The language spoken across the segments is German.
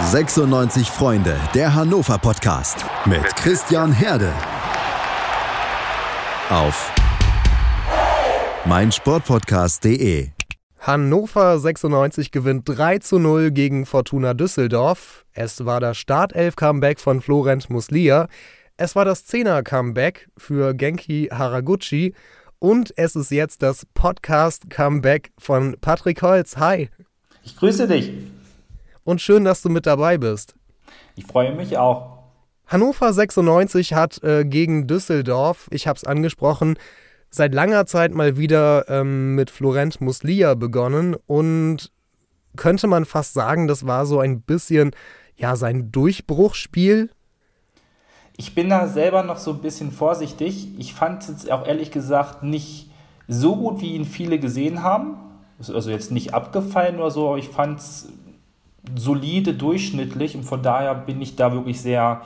96 Freunde, der Hannover Podcast mit Christian Herde. Auf meinsportpodcast.de. Hannover 96 gewinnt 3 zu 0 gegen Fortuna Düsseldorf. Es war das Startelf-Comeback von Florent Muslia. Es war das Zehner-Comeback für Genki Haraguchi. Und es ist jetzt das Podcast-Comeback von Patrick Holz. Hi. Ich grüße dich. Und schön, dass du mit dabei bist. Ich freue mich auch. Hannover 96 hat äh, gegen Düsseldorf, ich habe es angesprochen, seit langer Zeit mal wieder ähm, mit Florent Muslia begonnen und könnte man fast sagen, das war so ein bisschen ja sein Durchbruchsspiel. Ich bin da selber noch so ein bisschen vorsichtig. Ich fand es auch ehrlich gesagt nicht so gut, wie ihn viele gesehen haben. Also jetzt nicht abgefallen oder so, aber ich fand es solide, durchschnittlich und von daher bin ich da wirklich sehr,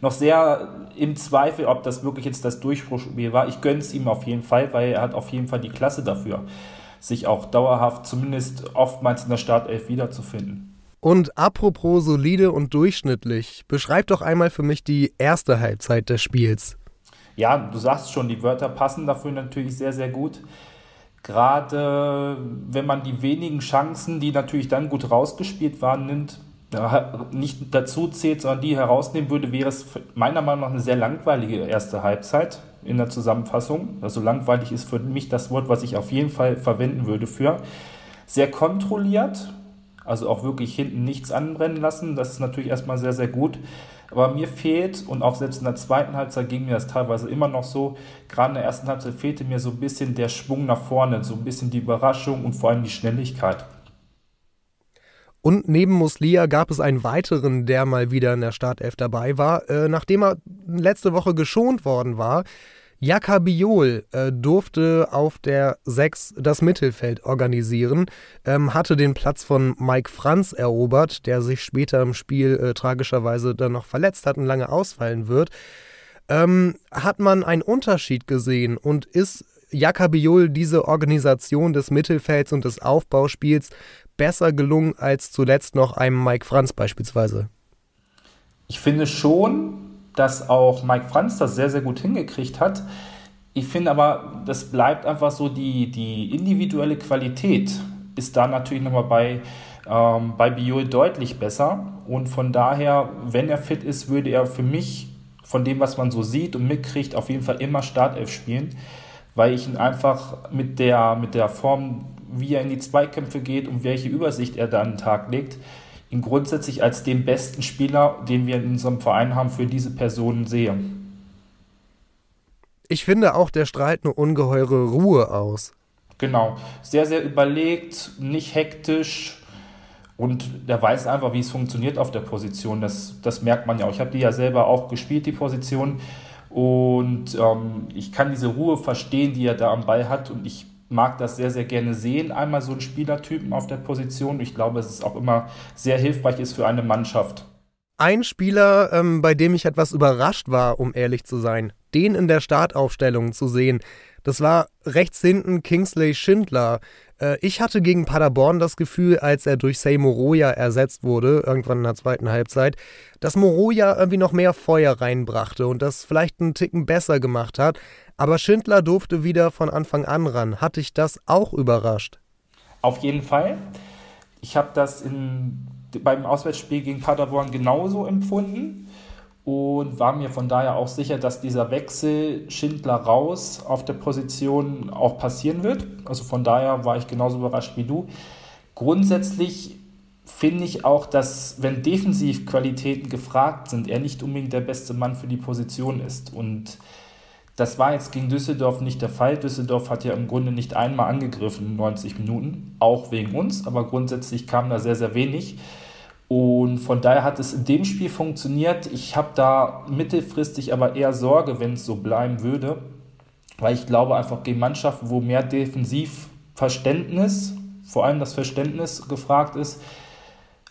noch sehr im Zweifel, ob das wirklich jetzt das Durchbruchspiel war. Ich gönne es ihm auf jeden Fall, weil er hat auf jeden Fall die Klasse dafür, sich auch dauerhaft, zumindest oftmals in der Startelf wiederzufinden. Und apropos solide und durchschnittlich, beschreib doch einmal für mich die erste Halbzeit des Spiels. Ja, du sagst schon, die Wörter passen dafür natürlich sehr, sehr gut. Gerade wenn man die wenigen Chancen, die natürlich dann gut rausgespielt waren, nimmt, nicht dazu zählt, sondern die herausnehmen würde, wäre es meiner Meinung nach eine sehr langweilige erste Halbzeit in der Zusammenfassung. Also langweilig ist für mich das Wort, was ich auf jeden Fall verwenden würde für. Sehr kontrolliert, also auch wirklich hinten nichts anbrennen lassen. Das ist natürlich erstmal sehr, sehr gut. Aber mir fehlt, und auch selbst in der zweiten Halbzeit ging mir das teilweise immer noch so, gerade in der ersten Halbzeit fehlte mir so ein bisschen der Schwung nach vorne, so ein bisschen die Überraschung und vor allem die Schnelligkeit. Und neben Muslia gab es einen weiteren, der mal wieder in der Startelf dabei war. Äh, nachdem er letzte Woche geschont worden war, Jaka Biol äh, durfte auf der 6 das Mittelfeld organisieren, ähm, hatte den Platz von Mike Franz erobert, der sich später im Spiel äh, tragischerweise dann noch verletzt hat und lange ausfallen wird. Ähm, hat man einen Unterschied gesehen und ist Jaka Biol diese Organisation des Mittelfelds und des Aufbauspiels besser gelungen als zuletzt noch einem Mike Franz beispielsweise? Ich finde schon, dass auch Mike Franz das sehr, sehr gut hingekriegt hat. Ich finde aber, das bleibt einfach so, die, die individuelle Qualität ist da natürlich nochmal bei, ähm, bei Biol deutlich besser. Und von daher, wenn er fit ist, würde er für mich von dem, was man so sieht und mitkriegt, auf jeden Fall immer Startelf spielen, weil ich ihn einfach mit der, mit der Form, wie er in die Zweikämpfe geht und welche Übersicht er da an den Tag legt, ihn grundsätzlich als den besten Spieler, den wir in unserem Verein haben, für diese Personen sehe. Ich finde auch, der strahlt eine ungeheure Ruhe aus. Genau, sehr, sehr überlegt, nicht hektisch und der weiß einfach, wie es funktioniert auf der Position. Das, das merkt man ja auch. Ich habe die ja selber auch gespielt, die Position. Und ähm, ich kann diese Ruhe verstehen, die er da am Ball hat. Und ich mag das sehr, sehr gerne sehen, einmal so einen Spielertypen auf der Position. Ich glaube, es ist auch immer sehr hilfreich ist für eine Mannschaft. Ein Spieler, ähm, bei dem ich etwas überrascht war, um ehrlich zu sein, den in der Startaufstellung zu sehen, das war rechts hinten Kingsley Schindler. Äh, ich hatte gegen Paderborn das Gefühl, als er durch Say Moroja ersetzt wurde, irgendwann in der zweiten Halbzeit, dass Moroja irgendwie noch mehr Feuer reinbrachte und das vielleicht einen Ticken besser gemacht hat. Aber Schindler durfte wieder von Anfang an ran. Hat dich das auch überrascht? Auf jeden Fall. Ich habe das in, beim Auswärtsspiel gegen Paderborn genauso empfunden und war mir von daher auch sicher, dass dieser Wechsel Schindler raus auf der Position auch passieren wird. Also von daher war ich genauso überrascht wie du. Grundsätzlich finde ich auch, dass wenn Defensivqualitäten gefragt sind, er nicht unbedingt der beste Mann für die Position ist. Und das war jetzt gegen Düsseldorf nicht der Fall. Düsseldorf hat ja im Grunde nicht einmal angegriffen in 90 Minuten, auch wegen uns, aber grundsätzlich kam da sehr, sehr wenig. Und von daher hat es in dem Spiel funktioniert. Ich habe da mittelfristig aber eher Sorge, wenn es so bleiben würde, weil ich glaube einfach gegen Mannschaften, wo mehr Defensivverständnis, vor allem das Verständnis gefragt ist,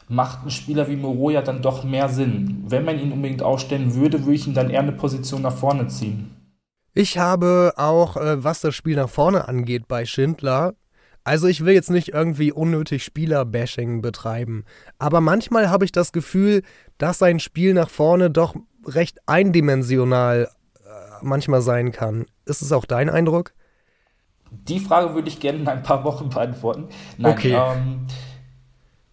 macht ein Spieler wie Moroja dann doch mehr Sinn. Wenn man ihn unbedingt aufstellen würde, würde ich ihn dann eher eine Position nach vorne ziehen. Ich habe auch, äh, was das Spiel nach vorne angeht, bei Schindler Also ich will jetzt nicht irgendwie unnötig Spielerbashing betreiben, aber manchmal habe ich das Gefühl, dass sein Spiel nach vorne doch recht eindimensional äh, manchmal sein kann. Ist es auch dein Eindruck? Die Frage würde ich gerne in ein paar Wochen beantworten. Nein, okay. Ähm,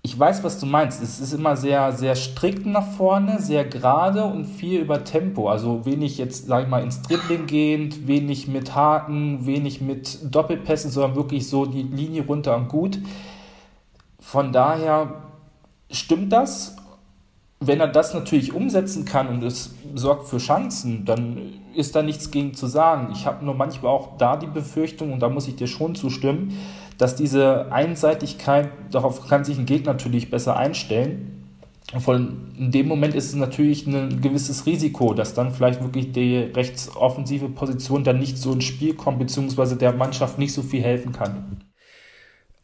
ich weiß, was du meinst. Es ist immer sehr, sehr strikt nach vorne, sehr gerade und viel über Tempo. Also wenig jetzt, sag ich mal, ins Dribbling gehend, wenig mit Haken, wenig mit Doppelpässen, sondern wirklich so die Linie runter und gut. Von daher stimmt das. Wenn er das natürlich umsetzen kann und es sorgt für Chancen, dann ist da nichts gegen zu sagen. Ich habe nur manchmal auch da die Befürchtung, und da muss ich dir schon zustimmen, dass diese Einseitigkeit, darauf kann sich ein Gegner natürlich besser einstellen. Von, in dem Moment ist es natürlich ein gewisses Risiko, dass dann vielleicht wirklich die rechtsoffensive Position dann nicht so ins Spiel kommt, beziehungsweise der Mannschaft nicht so viel helfen kann.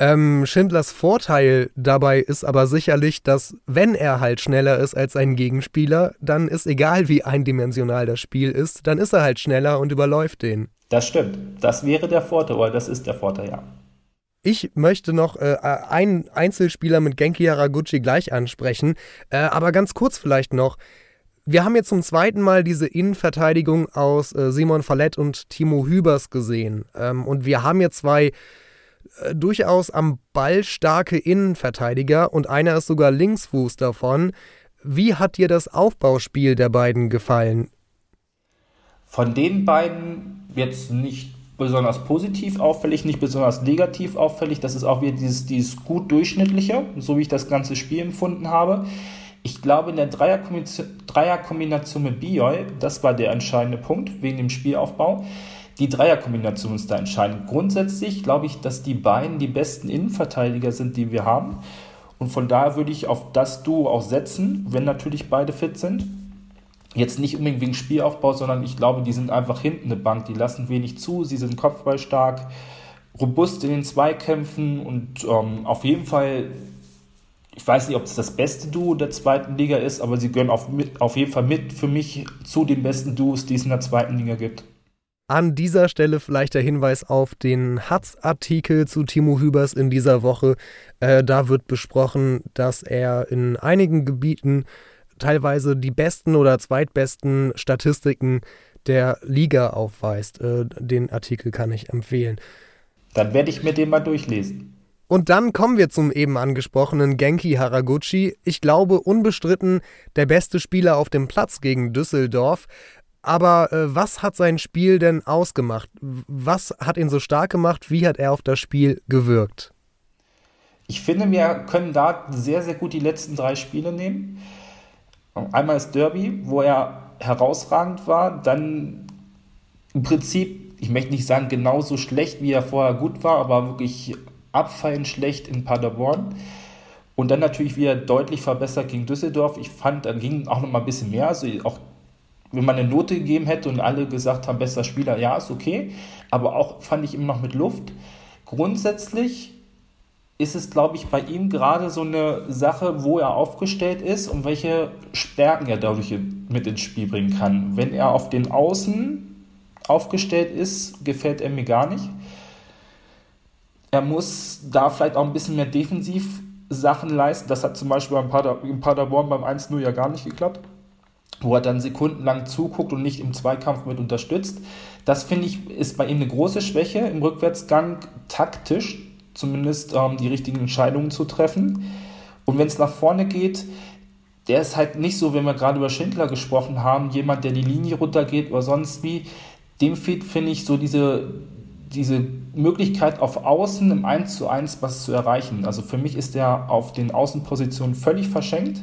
Ähm, Schindlers Vorteil dabei ist aber sicherlich, dass wenn er halt schneller ist als sein Gegenspieler, dann ist egal wie eindimensional das Spiel ist, dann ist er halt schneller und überläuft den. Das stimmt. Das wäre der Vorteil, oder das ist der Vorteil, ja. Ich möchte noch äh, einen Einzelspieler mit Genki Haraguchi gleich ansprechen, äh, aber ganz kurz vielleicht noch. Wir haben jetzt zum zweiten Mal diese Innenverteidigung aus äh, Simon Fallett und Timo Hübers gesehen. Ähm, und wir haben jetzt zwei äh, durchaus am Ball starke Innenverteidiger und einer ist sogar Linksfuß davon. Wie hat dir das Aufbauspiel der beiden gefallen? Von den beiden jetzt nicht besonders positiv auffällig, nicht besonders negativ auffällig. Das ist auch wieder dieses, dieses gut durchschnittliche, so wie ich das ganze Spiel empfunden habe. Ich glaube, in der Dreierkombination mit Biol, das war der entscheidende Punkt wegen dem Spielaufbau. Die Dreierkombination ist da entscheidend. Grundsätzlich glaube ich, dass die beiden die besten Innenverteidiger sind, die wir haben. Und von daher würde ich auf das Duo auch setzen, wenn natürlich beide fit sind. Jetzt nicht unbedingt wegen Spielaufbau, sondern ich glaube, die sind einfach hinten eine Bank. Die lassen wenig zu, sie sind kopfballstark, robust in den Zweikämpfen und ähm, auf jeden Fall, ich weiß nicht, ob es das beste Duo der zweiten Liga ist, aber sie gehören auf, mit, auf jeden Fall mit für mich zu den besten Duos, die es in der zweiten Liga gibt. An dieser Stelle vielleicht der Hinweis auf den Hatz-Artikel zu Timo Hübers in dieser Woche. Äh, da wird besprochen, dass er in einigen Gebieten teilweise die besten oder zweitbesten Statistiken der Liga aufweist. Äh, den Artikel kann ich empfehlen. Dann werde ich mir den mal durchlesen. Und dann kommen wir zum eben angesprochenen Genki Haraguchi. Ich glaube, unbestritten der beste Spieler auf dem Platz gegen Düsseldorf. Aber äh, was hat sein Spiel denn ausgemacht? Was hat ihn so stark gemacht? Wie hat er auf das Spiel gewirkt? Ich finde, wir können da sehr, sehr gut die letzten drei Spiele nehmen. Einmal das Derby, wo er herausragend war, dann im Prinzip, ich möchte nicht sagen genauso schlecht, wie er vorher gut war, aber wirklich abfallend schlecht in Paderborn. Und dann natürlich wieder deutlich verbessert gegen Düsseldorf. Ich fand, da ging auch noch mal ein bisschen mehr. Also auch wenn man eine Note gegeben hätte und alle gesagt haben, bester Spieler, ja, ist okay. Aber auch fand ich immer noch mit Luft. Grundsätzlich ist es, glaube ich, bei ihm gerade so eine Sache, wo er aufgestellt ist und welche Stärken er dadurch mit ins Spiel bringen kann. Wenn er auf den Außen aufgestellt ist, gefällt er mir gar nicht. Er muss da vielleicht auch ein bisschen mehr Defensivsachen leisten. Das hat zum Beispiel beim Pader, in Paderborn beim 1-0 ja gar nicht geklappt, wo er dann sekundenlang zuguckt und nicht im Zweikampf mit unterstützt. Das finde ich ist bei ihm eine große Schwäche im Rückwärtsgang taktisch zumindest ähm, die richtigen Entscheidungen zu treffen. Und wenn es nach vorne geht, der ist halt nicht so, wenn wir gerade über Schindler gesprochen haben, jemand, der die Linie runtergeht oder sonst wie. Dem fehlt, finde ich, so diese, diese Möglichkeit auf Außen im 1 zu 1 was zu erreichen. Also für mich ist er auf den Außenpositionen völlig verschenkt.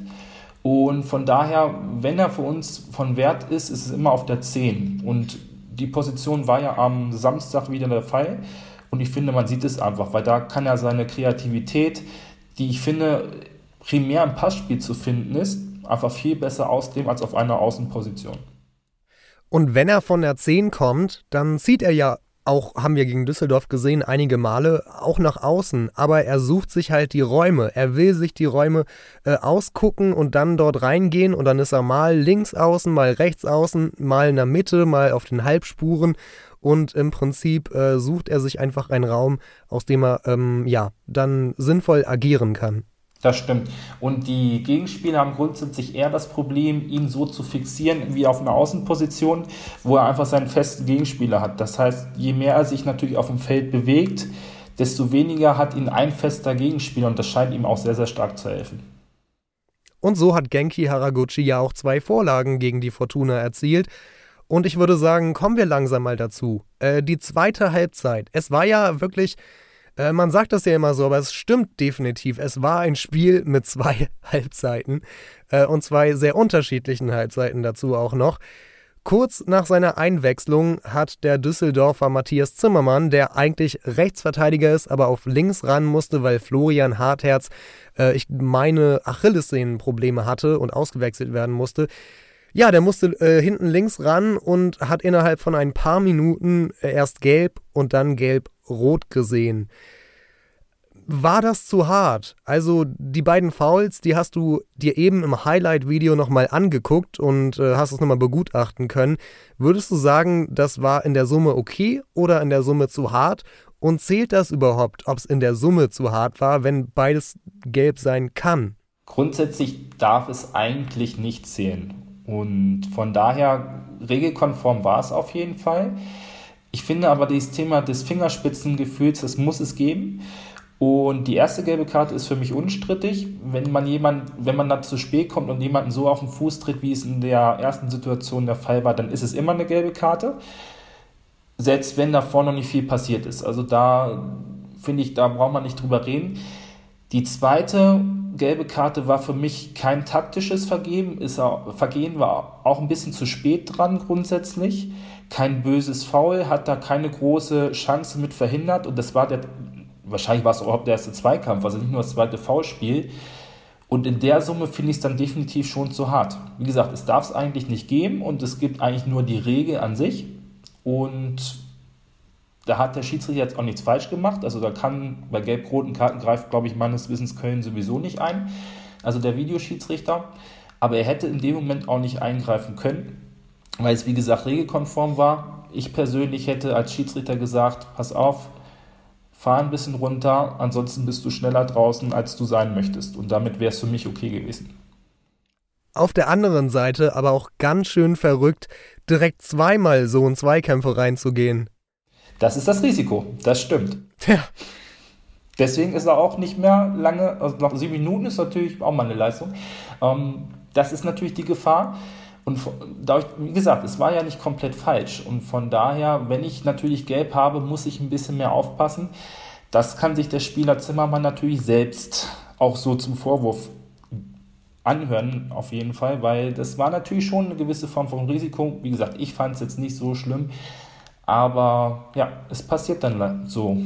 Und von daher, wenn er für uns von Wert ist, ist es immer auf der 10. Und die Position war ja am Samstag wieder der Fall. Und ich finde, man sieht es einfach, weil da kann er seine Kreativität, die ich finde, primär im Passspiel zu finden ist, einfach viel besser ausleben als auf einer Außenposition. Und wenn er von der 10 kommt, dann zieht er ja auch, haben wir gegen Düsseldorf gesehen, einige Male auch nach außen. Aber er sucht sich halt die Räume. Er will sich die Räume äh, ausgucken und dann dort reingehen. Und dann ist er mal links außen, mal rechts außen, mal in der Mitte, mal auf den Halbspuren. Und im Prinzip äh, sucht er sich einfach einen Raum, aus dem er ähm, ja dann sinnvoll agieren kann. Das stimmt. Und die Gegenspieler haben grundsätzlich eher das Problem, ihn so zu fixieren wie auf einer Außenposition, wo er einfach seinen festen Gegenspieler hat. Das heißt, je mehr er sich natürlich auf dem Feld bewegt, desto weniger hat ihn ein fester Gegenspieler und das scheint ihm auch sehr, sehr stark zu helfen. Und so hat Genki Haraguchi ja auch zwei Vorlagen gegen die Fortuna erzielt. Und ich würde sagen, kommen wir langsam mal dazu. Äh, die zweite Halbzeit. Es war ja wirklich, äh, man sagt das ja immer so, aber es stimmt definitiv. Es war ein Spiel mit zwei Halbzeiten äh, und zwei sehr unterschiedlichen Halbzeiten dazu auch noch. Kurz nach seiner Einwechslung hat der Düsseldorfer Matthias Zimmermann, der eigentlich Rechtsverteidiger ist, aber auf links ran musste, weil Florian Hartherz, äh, ich meine, Achillessehnenprobleme hatte und ausgewechselt werden musste. Ja, der musste äh, hinten links ran und hat innerhalb von ein paar Minuten äh, erst gelb und dann gelb-rot gesehen war das zu hart? Also die beiden Fouls, die hast du dir eben im Highlight-Video nochmal angeguckt und äh, hast es nochmal begutachten können. Würdest du sagen, das war in der Summe okay oder in der Summe zu hart? Und zählt das überhaupt, ob es in der Summe zu hart war, wenn beides gelb sein kann? Grundsätzlich darf es eigentlich nicht zählen. Und von daher, regelkonform war es auf jeden Fall. Ich finde aber dieses Thema des Fingerspitzengefühls, das muss es geben. Und die erste gelbe Karte ist für mich unstrittig. Wenn man jemand, wenn man da zu spät kommt und jemanden so auf den Fuß tritt, wie es in der ersten Situation der Fall war, dann ist es immer eine gelbe Karte. Selbst wenn davor noch nicht viel passiert ist. Also da finde ich, da braucht man nicht drüber reden. Die zweite gelbe Karte war für mich kein taktisches Vergehen, ist auch, Vergehen war auch ein bisschen zu spät dran grundsätzlich. Kein böses Foul, hat da keine große Chance mit verhindert und das war der wahrscheinlich war es überhaupt der erste Zweikampf, also nicht nur das zweite Foulspiel. Und in der Summe finde ich es dann definitiv schon zu hart. Wie gesagt, es darf es eigentlich nicht geben und es gibt eigentlich nur die Regel an sich. Und da hat der Schiedsrichter jetzt auch nichts falsch gemacht. Also da kann bei gelb-roten Karten greift, glaube ich, meines Wissens Köln sowieso nicht ein. Also der Videoschiedsrichter. Aber er hätte in dem Moment auch nicht eingreifen können, weil es wie gesagt regelkonform war. Ich persönlich hätte als Schiedsrichter gesagt, pass auf, fahr ein bisschen runter, ansonsten bist du schneller draußen, als du sein möchtest. Und damit wäre es für mich okay gewesen. Auf der anderen Seite aber auch ganz schön verrückt, direkt zweimal so in Zweikämpfe reinzugehen. Das ist das Risiko, das stimmt. Ja. Deswegen ist er auch nicht mehr lange, also nach sieben Minuten ist natürlich auch mal eine Leistung. Ähm, das ist natürlich die Gefahr. Und dadurch, wie gesagt, es war ja nicht komplett falsch. Und von daher, wenn ich natürlich gelb habe, muss ich ein bisschen mehr aufpassen. Das kann sich der Spieler Zimmermann natürlich selbst auch so zum Vorwurf anhören, auf jeden Fall, weil das war natürlich schon eine gewisse Form von Risiko. Wie gesagt, ich fand es jetzt nicht so schlimm, aber ja, es passiert dann so.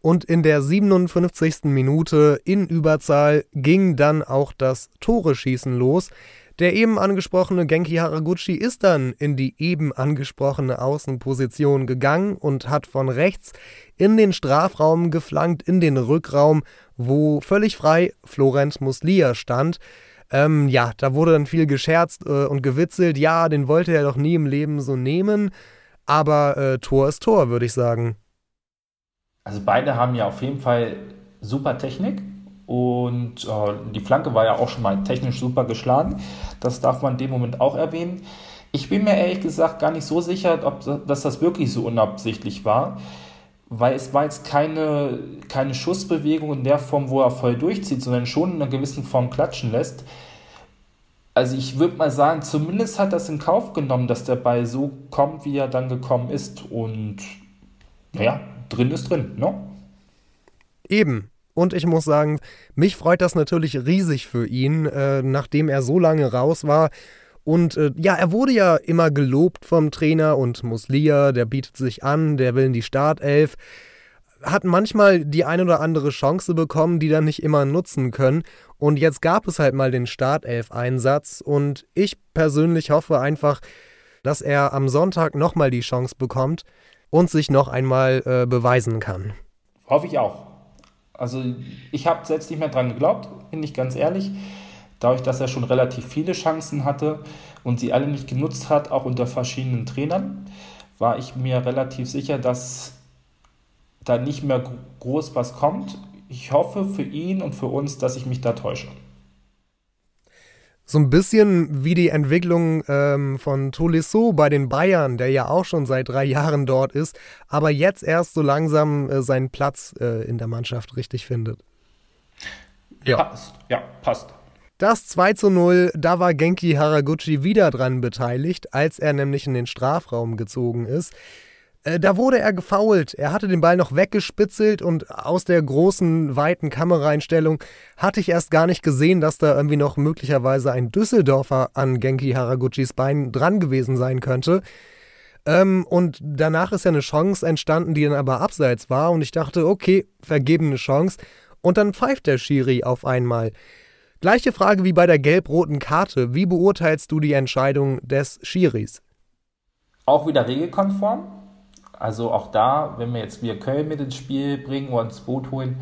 Und in der 57. Minute in Überzahl ging dann auch das Tore-Schießen los. Der eben angesprochene Genki Haraguchi ist dann in die eben angesprochene Außenposition gegangen und hat von rechts in den Strafraum geflankt, in den Rückraum, wo völlig frei Florent Muslia stand. Ähm, ja, da wurde dann viel gescherzt äh, und gewitzelt. Ja, den wollte er doch nie im Leben so nehmen. Aber äh, Tor ist Tor, würde ich sagen. Also beide haben ja auf jeden Fall super Technik. Und äh, die Flanke war ja auch schon mal technisch super geschlagen. Das darf man in dem Moment auch erwähnen. Ich bin mir ehrlich gesagt gar nicht so sicher, ob dass das wirklich so unabsichtlich war, weil es war jetzt keine, keine Schussbewegung in der Form, wo er voll durchzieht, sondern schon in einer gewissen Form klatschen lässt. Also ich würde mal sagen, zumindest hat das in Kauf genommen, dass der Ball so kommt, wie er dann gekommen ist. Und naja, drin ist drin, ne? Eben. Und ich muss sagen, mich freut das natürlich riesig für ihn, äh, nachdem er so lange raus war. Und äh, ja, er wurde ja immer gelobt vom Trainer und Muslia, der bietet sich an, der will in die Startelf. Hat manchmal die ein oder andere Chance bekommen, die dann nicht immer nutzen können. Und jetzt gab es halt mal den Startelf-Einsatz. Und ich persönlich hoffe einfach, dass er am Sonntag nochmal die Chance bekommt und sich noch einmal äh, beweisen kann. Hoffe ich auch. Also ich habe selbst nicht mehr dran geglaubt, bin ich ganz ehrlich. Dadurch, dass er schon relativ viele Chancen hatte und sie alle nicht genutzt hat, auch unter verschiedenen Trainern. war ich mir relativ sicher, dass da nicht mehr groß was kommt. Ich hoffe für ihn und für uns, dass ich mich da täusche. So ein bisschen wie die Entwicklung ähm, von Tolisso bei den Bayern, der ja auch schon seit drei Jahren dort ist, aber jetzt erst so langsam äh, seinen Platz äh, in der Mannschaft richtig findet. Ja. Passt. Ja, passt. Das 2 zu 0, da war Genki Haraguchi wieder dran beteiligt, als er nämlich in den Strafraum gezogen ist. Äh, da wurde er gefoult. Er hatte den Ball noch weggespitzelt und aus der großen, weiten Kameraeinstellung hatte ich erst gar nicht gesehen, dass da irgendwie noch möglicherweise ein Düsseldorfer an Genki Haraguchis Bein dran gewesen sein könnte. Ähm, und danach ist ja eine Chance entstanden, die dann aber abseits war. Und ich dachte, okay, vergebene Chance. Und dann pfeift der Schiri auf einmal. Gleiche Frage wie bei der gelb-roten Karte. Wie beurteilst du die Entscheidung des Schiris? Auch wieder regelkonform. Also auch da, wenn wir jetzt wieder Köln mit ins Spiel bringen oder ins Boot holen,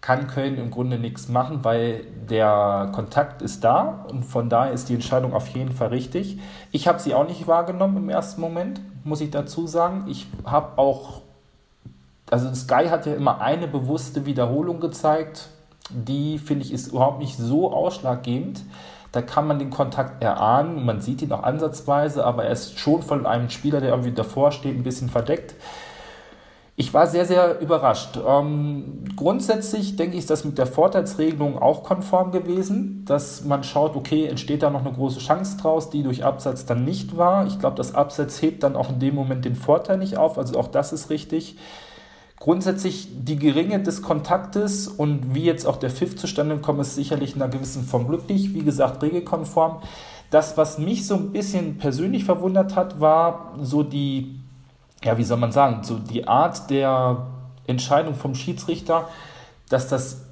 kann Köln im Grunde nichts machen, weil der Kontakt ist da und von daher ist die Entscheidung auf jeden Fall richtig. Ich habe sie auch nicht wahrgenommen im ersten Moment, muss ich dazu sagen. Ich habe auch, also Sky hat ja immer eine bewusste Wiederholung gezeigt, die finde ich ist überhaupt nicht so ausschlaggebend. Da kann man den Kontakt erahnen, man sieht ihn auch ansatzweise, aber er ist schon von einem Spieler, der irgendwie davor steht, ein bisschen verdeckt. Ich war sehr, sehr überrascht. Ähm, grundsätzlich denke ich, ist das mit der Vorteilsregelung auch konform gewesen, dass man schaut, okay, entsteht da noch eine große Chance draus, die durch Absatz dann nicht war. Ich glaube, das Absatz hebt dann auch in dem Moment den Vorteil nicht auf, also auch das ist richtig. Grundsätzlich die Geringe des Kontaktes und wie jetzt auch der Pfiff zustande kommt, ist sicherlich in einer gewissen Form glücklich. Wie gesagt, regelkonform. Das, was mich so ein bisschen persönlich verwundert hat, war so die, ja, wie soll man sagen, so die Art der Entscheidung vom Schiedsrichter, dass das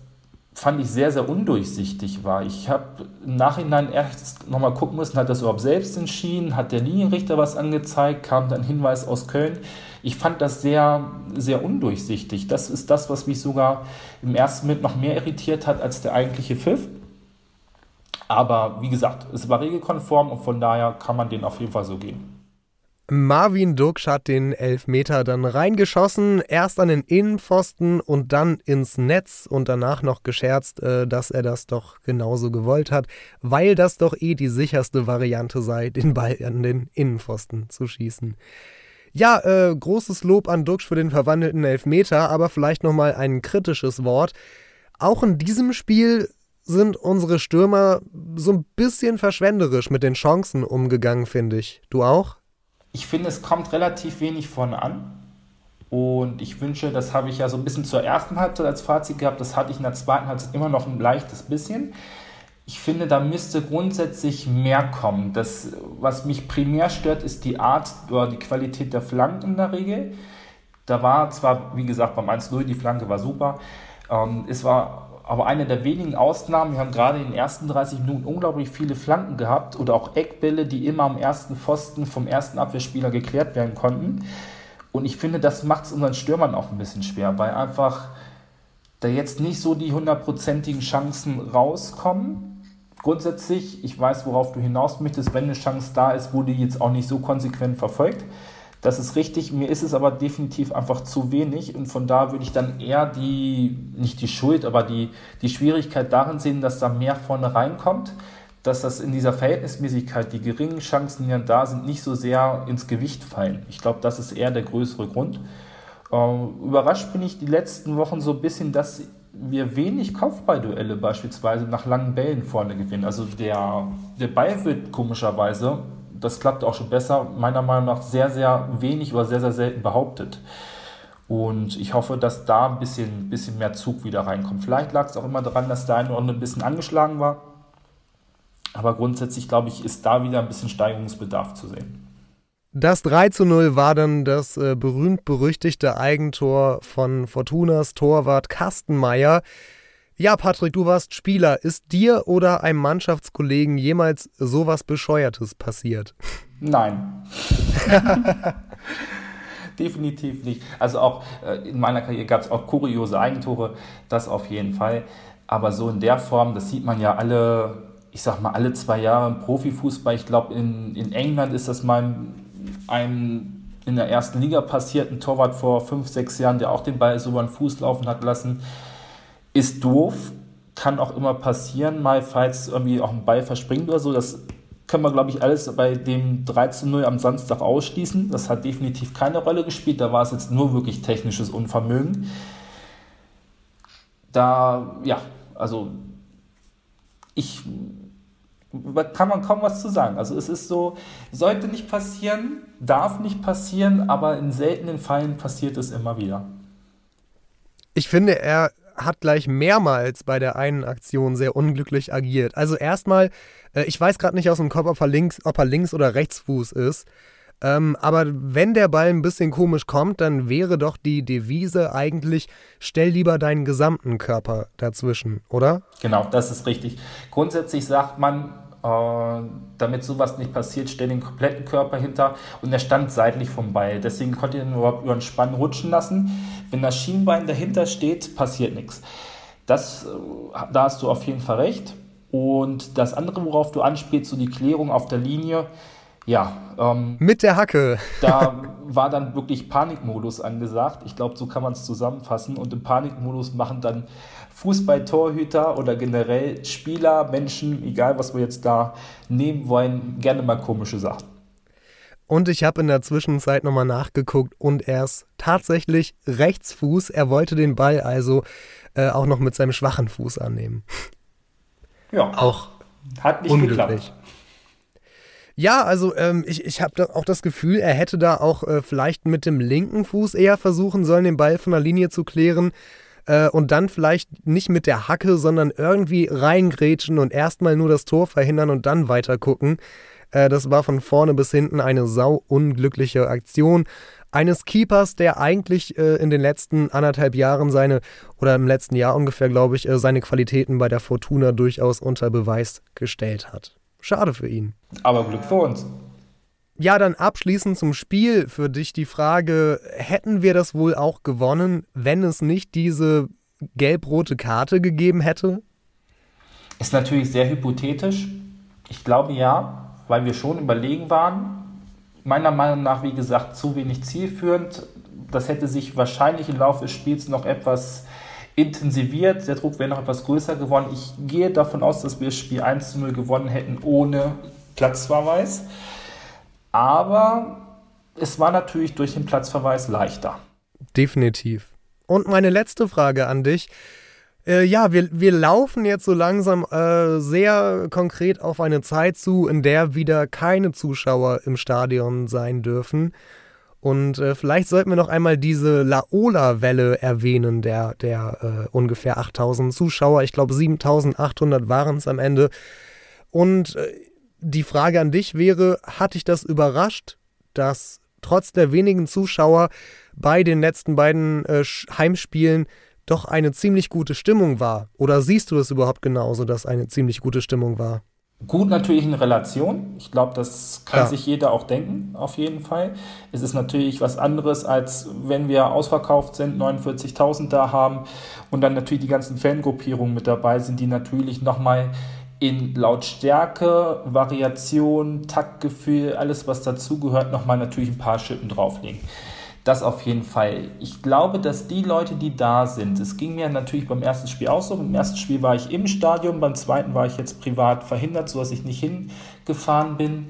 fand ich sehr, sehr undurchsichtig war. Ich habe im Nachhinein erst nochmal gucken müssen, hat das überhaupt selbst entschieden, hat der Linienrichter was angezeigt, kam dann Hinweis aus Köln. Ich fand das sehr, sehr undurchsichtig. Das ist das, was mich sogar im ersten Moment noch mehr irritiert hat als der eigentliche Pfiff. Aber wie gesagt, es war regelkonform und von daher kann man den auf jeden Fall so gehen. Marvin Duksch hat den Elfmeter dann reingeschossen, erst an den Innenpfosten und dann ins Netz und danach noch gescherzt, äh, dass er das doch genauso gewollt hat, weil das doch eh die sicherste Variante sei, den Ball an den Innenpfosten zu schießen. Ja, äh, großes Lob an Duxch für den verwandelten Elfmeter, aber vielleicht nochmal ein kritisches Wort. Auch in diesem Spiel sind unsere Stürmer so ein bisschen verschwenderisch mit den Chancen umgegangen, finde ich. Du auch? Ich finde, es kommt relativ wenig vorne an. Und ich wünsche, das habe ich ja so ein bisschen zur ersten Halbzeit als Fazit gehabt, das hatte ich in der zweiten Halbzeit immer noch ein leichtes bisschen ich finde, da müsste grundsätzlich mehr kommen. Das, was mich primär stört, ist die Art oder die Qualität der Flanken in der Regel. Da war zwar, wie gesagt, beim 1-0 die Flanke war super. Ähm, es war aber eine der wenigen Ausnahmen. Wir haben gerade in den ersten 30 Minuten unglaublich viele Flanken gehabt oder auch Eckbälle, die immer am ersten Pfosten vom ersten Abwehrspieler geklärt werden konnten. Und ich finde, das macht es unseren Stürmern auch ein bisschen schwer, weil einfach da jetzt nicht so die hundertprozentigen Chancen rauskommen grundsätzlich, ich weiß, worauf du hinaus möchtest, wenn eine Chance da ist, wurde jetzt auch nicht so konsequent verfolgt. Das ist richtig, mir ist es aber definitiv einfach zu wenig und von da würde ich dann eher die, nicht die Schuld, aber die, die Schwierigkeit darin sehen, dass da mehr vorne reinkommt, dass das in dieser Verhältnismäßigkeit, die geringen Chancen, die dann da sind, nicht so sehr ins Gewicht fallen. Ich glaube, das ist eher der größere Grund. Äh, überrascht bin ich die letzten Wochen so ein bisschen, dass wir wenig Kopfballduelle beispielsweise nach langen Bällen vorne gewinnen. Also der, der Ball wird komischerweise, das klappt auch schon besser, meiner Meinung nach sehr, sehr wenig oder sehr, sehr selten behauptet. Und ich hoffe, dass da ein bisschen, bisschen mehr Zug wieder reinkommt. Vielleicht lag es auch immer daran, dass der eine oder andere ein bisschen angeschlagen war. Aber grundsätzlich, glaube ich, ist da wieder ein bisschen Steigerungsbedarf zu sehen. Das 3 zu 0 war dann das äh, berühmt-berüchtigte Eigentor von Fortunas Torwart Kastenmeier. Ja, Patrick, du warst Spieler. Ist dir oder einem Mannschaftskollegen jemals sowas Bescheuertes passiert? Nein. Definitiv nicht. Also auch äh, in meiner Karriere gab es auch kuriose Eigentore, das auf jeden Fall. Aber so in der Form, das sieht man ja alle, ich sag mal, alle zwei Jahre im Profifußball. Ich glaube, in, in England ist das mal ein in der ersten Liga passiert. Ein Torwart vor fünf, sechs Jahren, der auch den Ball so über den Fuß laufen hat lassen, ist doof. Kann auch immer passieren, mal falls irgendwie auch ein Ball verspringt oder so. Das können wir, glaube ich, alles bei dem 13-0 am Samstag ausschließen. Das hat definitiv keine Rolle gespielt. Da war es jetzt nur wirklich technisches Unvermögen. Da, ja, also ich kann man kaum was zu sagen. Also es ist so, sollte nicht passieren, darf nicht passieren, aber in seltenen Fällen passiert es immer wieder. Ich finde, er hat gleich mehrmals bei der einen Aktion sehr unglücklich agiert. Also erstmal, äh, ich weiß gerade nicht aus dem Kopf, ob er links, ob er links oder Rechtsfuß ist. Ähm, aber wenn der Ball ein bisschen komisch kommt, dann wäre doch die Devise eigentlich, stell lieber deinen gesamten Körper dazwischen, oder? Genau, das ist richtig. Grundsätzlich sagt man, damit sowas nicht passiert, stell den kompletten Körper hinter und er stand seitlich vom Ball. Deswegen konnte ich ihn überhaupt über den Spann rutschen lassen. Wenn das Schienbein dahinter steht, passiert nichts. Das, äh, da hast du auf jeden Fall recht. Und das andere, worauf du anspielst, so die Klärung auf der Linie, ja. Ähm, Mit der Hacke. da war dann wirklich Panikmodus angesagt. Ich glaube, so kann man es zusammenfassen. Und im Panikmodus machen dann Fußballtorhüter oder generell Spieler, Menschen, egal was wir jetzt da nehmen wollen, gerne mal komische Sachen. Und ich habe in der Zwischenzeit nochmal nachgeguckt und er ist tatsächlich Rechtsfuß. Er wollte den Ball also äh, auch noch mit seinem schwachen Fuß annehmen. Ja. Auch hat nicht unglücklich. geklappt. Ja, also ähm, ich, ich habe auch das Gefühl, er hätte da auch äh, vielleicht mit dem linken Fuß eher versuchen sollen, den Ball von der Linie zu klären äh, und dann vielleicht nicht mit der Hacke, sondern irgendwie reingrätschen und erstmal nur das Tor verhindern und dann weiter gucken. Äh, das war von vorne bis hinten eine sau unglückliche Aktion eines Keepers, der eigentlich äh, in den letzten anderthalb Jahren seine, oder im letzten Jahr ungefähr, glaube ich, äh, seine Qualitäten bei der Fortuna durchaus unter Beweis gestellt hat. Schade für ihn. Aber Glück für uns. Ja, dann abschließend zum Spiel für dich die Frage, hätten wir das wohl auch gewonnen, wenn es nicht diese gelb-rote Karte gegeben hätte? Ist natürlich sehr hypothetisch. Ich glaube ja, weil wir schon überlegen waren. Meiner Meinung nach, wie gesagt, zu wenig zielführend. Das hätte sich wahrscheinlich im Laufe des Spiels noch etwas intensiviert. Der Druck wäre noch etwas größer geworden. Ich gehe davon aus, dass wir das Spiel 1 zu 0 gewonnen hätten ohne Platzverweis. Aber es war natürlich durch den Platzverweis leichter. Definitiv. Und meine letzte Frage an dich. Äh, ja, wir, wir laufen jetzt so langsam äh, sehr konkret auf eine Zeit zu, in der wieder keine Zuschauer im Stadion sein dürfen. Und äh, vielleicht sollten wir noch einmal diese Laola-Welle erwähnen, der, der äh, ungefähr 8000 Zuschauer. Ich glaube, 7800 waren es am Ende. Und äh, die Frage an dich wäre, hat dich das überrascht, dass trotz der wenigen Zuschauer bei den letzten beiden äh, Heimspielen doch eine ziemlich gute Stimmung war? Oder siehst du es überhaupt genauso, dass eine ziemlich gute Stimmung war? Gut natürlich in Relation. Ich glaube, das kann ja. sich jeder auch denken, auf jeden Fall. Es ist natürlich was anderes, als wenn wir ausverkauft sind, 49.000 da haben und dann natürlich die ganzen Fangruppierungen mit dabei sind, die natürlich nochmal in Lautstärke, Variation, Taktgefühl, alles was dazugehört, nochmal natürlich ein paar Schippen drauflegen. Das auf jeden Fall. Ich glaube, dass die Leute, die da sind, es ging mir natürlich beim ersten Spiel auch so. Beim ersten Spiel war ich im Stadion, beim zweiten war ich jetzt privat verhindert, sodass ich nicht hingefahren bin.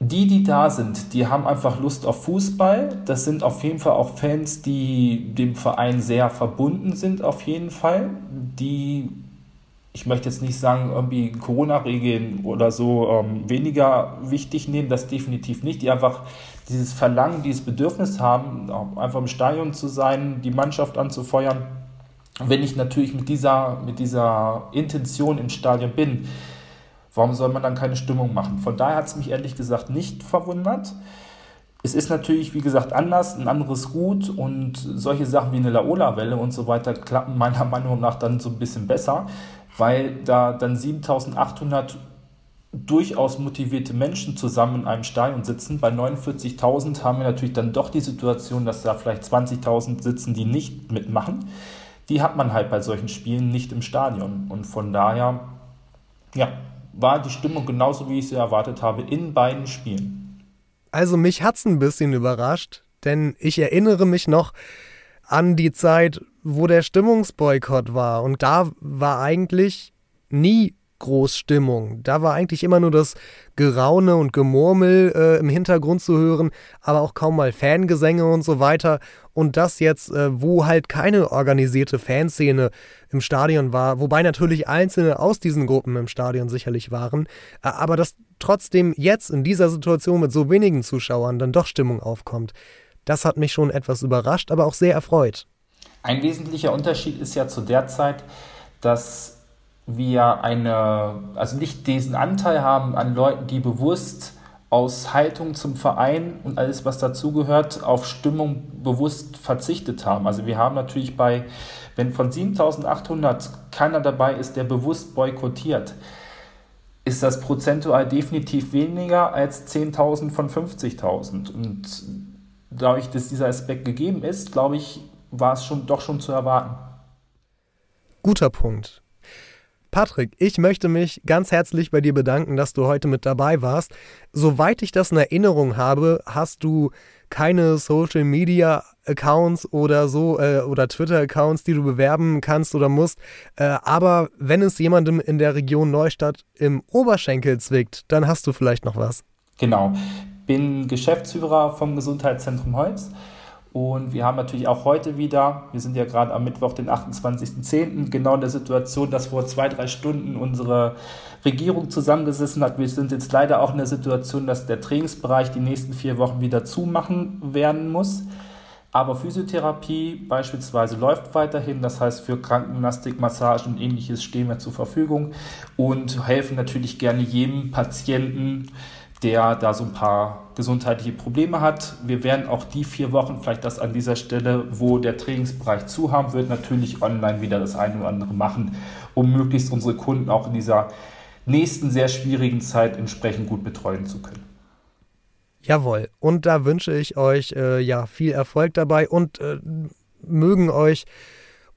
Die, die da sind, die haben einfach Lust auf Fußball. Das sind auf jeden Fall auch Fans, die dem Verein sehr verbunden sind, auf jeden Fall. Die ich möchte jetzt nicht sagen, irgendwie Corona-Regeln oder so ähm, weniger wichtig nehmen, das definitiv nicht, die einfach dieses Verlangen, dieses Bedürfnis haben, einfach im Stadion zu sein, die Mannschaft anzufeuern. Wenn ich natürlich mit dieser, mit dieser Intention im Stadion bin, warum soll man dann keine Stimmung machen? Von daher hat es mich ehrlich gesagt nicht verwundert. Es ist natürlich, wie gesagt, anders, ein anderes Gut und solche Sachen wie eine Laola-Welle und so weiter klappen meiner Meinung nach dann so ein bisschen besser weil da dann 7800 durchaus motivierte Menschen zusammen in einem Stadion sitzen. Bei 49.000 haben wir natürlich dann doch die Situation, dass da vielleicht 20.000 sitzen, die nicht mitmachen. Die hat man halt bei solchen Spielen nicht im Stadion. Und von daher, ja, war die Stimmung genauso, wie ich sie erwartet habe, in beiden Spielen. Also mich hat's ein bisschen überrascht, denn ich erinnere mich noch an die Zeit, wo der Stimmungsboykott war. Und da war eigentlich nie Großstimmung. Da war eigentlich immer nur das Geraune und Gemurmel äh, im Hintergrund zu hören, aber auch kaum mal Fangesänge und so weiter. Und das jetzt, äh, wo halt keine organisierte Fanszene im Stadion war, wobei natürlich einzelne aus diesen Gruppen im Stadion sicherlich waren, äh, aber dass trotzdem jetzt in dieser Situation mit so wenigen Zuschauern dann doch Stimmung aufkommt, das hat mich schon etwas überrascht, aber auch sehr erfreut. Ein wesentlicher Unterschied ist ja zu der Zeit, dass wir eine, also nicht diesen Anteil haben an Leuten, die bewusst aus Haltung zum Verein und alles, was dazugehört, auf Stimmung bewusst verzichtet haben. Also wir haben natürlich bei, wenn von 7800 keiner dabei ist, der bewusst boykottiert, ist das prozentual definitiv weniger als 10.000 von 50.000. Und dadurch, dass dieser Aspekt gegeben ist, glaube ich, war es schon doch schon zu erwarten. Guter Punkt. Patrick, ich möchte mich ganz herzlich bei dir bedanken, dass du heute mit dabei warst. Soweit ich das in Erinnerung habe, hast du keine Social Media Accounts oder so äh, oder Twitter Accounts, die du bewerben kannst oder musst. Äh, aber wenn es jemandem in der Region Neustadt im Oberschenkel zwickt, dann hast du vielleicht noch was. Genau. Bin Geschäftsführer vom Gesundheitszentrum Holz und wir haben natürlich auch heute wieder, wir sind ja gerade am Mittwoch, den 28.10., genau in der Situation, dass vor zwei, drei Stunden unsere Regierung zusammengesessen hat. Wir sind jetzt leider auch in der Situation, dass der Trainingsbereich die nächsten vier Wochen wieder zumachen werden muss. Aber Physiotherapie beispielsweise läuft weiterhin. Das heißt, für Krankengymnastik, Massagen und ähnliches stehen wir zur Verfügung und helfen natürlich gerne jedem Patienten, der da so ein paar gesundheitliche Probleme hat. Wir werden auch die vier Wochen, vielleicht das an dieser Stelle, wo der Trainingsbereich zu haben wird, natürlich online wieder das eine oder andere machen, um möglichst unsere Kunden auch in dieser nächsten sehr schwierigen Zeit entsprechend gut betreuen zu können. Jawohl. Und da wünsche ich euch äh, ja viel Erfolg dabei und äh, mögen euch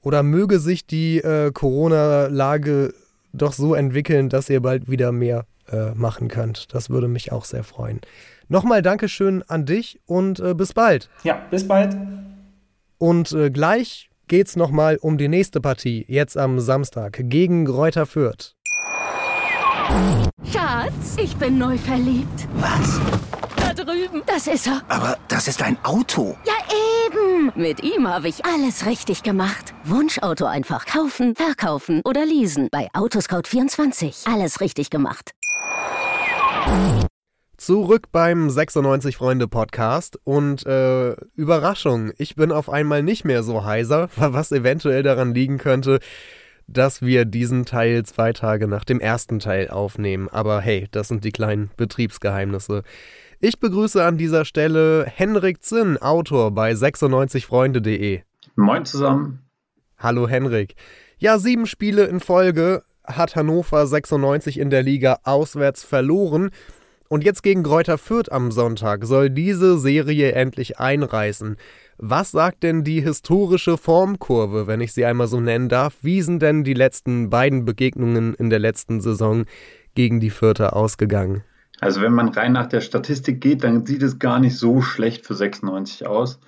oder möge sich die äh, Corona-Lage doch so entwickeln, dass ihr bald wieder mehr äh, machen könnt. Das würde mich auch sehr freuen. Nochmal Dankeschön an dich und äh, bis bald. Ja, bis bald. Und äh, gleich geht's nochmal um die nächste Partie, jetzt am Samstag, gegen Gräuter Fürth. Schatz, ich bin neu verliebt. Was? Da drüben. Das ist er. Aber das ist ein Auto. Ja, eben. Mit ihm habe ich alles richtig gemacht. Wunschauto einfach kaufen, verkaufen oder leasen. Bei Autoscout24. Alles richtig gemacht. Zurück beim 96 Freunde Podcast und äh, Überraschung, ich bin auf einmal nicht mehr so heiser, was eventuell daran liegen könnte, dass wir diesen Teil zwei Tage nach dem ersten Teil aufnehmen. Aber hey, das sind die kleinen Betriebsgeheimnisse. Ich begrüße an dieser Stelle Henrik Zinn, Autor bei 96freunde.de. Moin zusammen. Hallo Henrik. Ja, sieben Spiele in Folge hat Hannover 96 in der Liga auswärts verloren. Und jetzt gegen Gräuter Fürth am Sonntag soll diese Serie endlich einreißen. Was sagt denn die historische Formkurve, wenn ich sie einmal so nennen darf? Wie sind denn die letzten beiden Begegnungen in der letzten Saison gegen die Fürther ausgegangen? Also wenn man rein nach der Statistik geht, dann sieht es gar nicht so schlecht für 96 aus.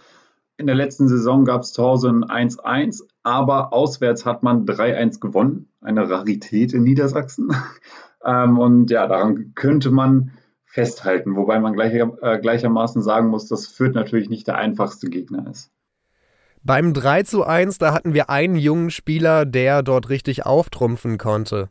In der letzten Saison gab es zu Hause ein 1-1, aber auswärts hat man 3-1 gewonnen. Eine Rarität in Niedersachsen. ähm, und ja, daran könnte man festhalten, wobei man gleicher, äh, gleichermaßen sagen muss, dass Fürth natürlich nicht der einfachste Gegner ist. Beim 3 zu 1, da hatten wir einen jungen Spieler, der dort richtig auftrumpfen konnte.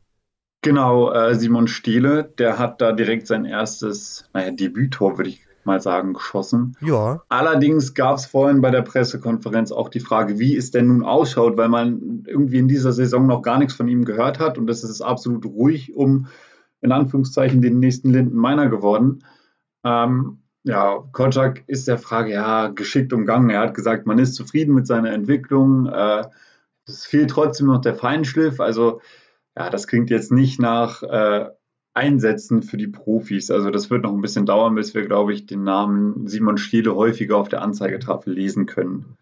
Genau, äh, Simon Stiele, der hat da direkt sein erstes, naja, Debüttor, würde ich mal sagen, geschossen. Ja. Allerdings gab es vorhin bei der Pressekonferenz auch die Frage, wie es denn nun ausschaut, weil man irgendwie in dieser Saison noch gar nichts von ihm gehört hat und es ist absolut ruhig um, in Anführungszeichen, den nächsten Linden Meiner geworden. Ähm, ja, Kotschak ist der Frage ja geschickt umgangen. Er hat gesagt, man ist zufrieden mit seiner Entwicklung. Äh, es fehlt trotzdem noch der Feinschliff. Also, ja, das klingt jetzt nicht nach äh, einsetzen für die Profis. Also das wird noch ein bisschen dauern, bis wir, glaube ich, den Namen Simon Stiele häufiger auf der Anzeigetafel lesen können.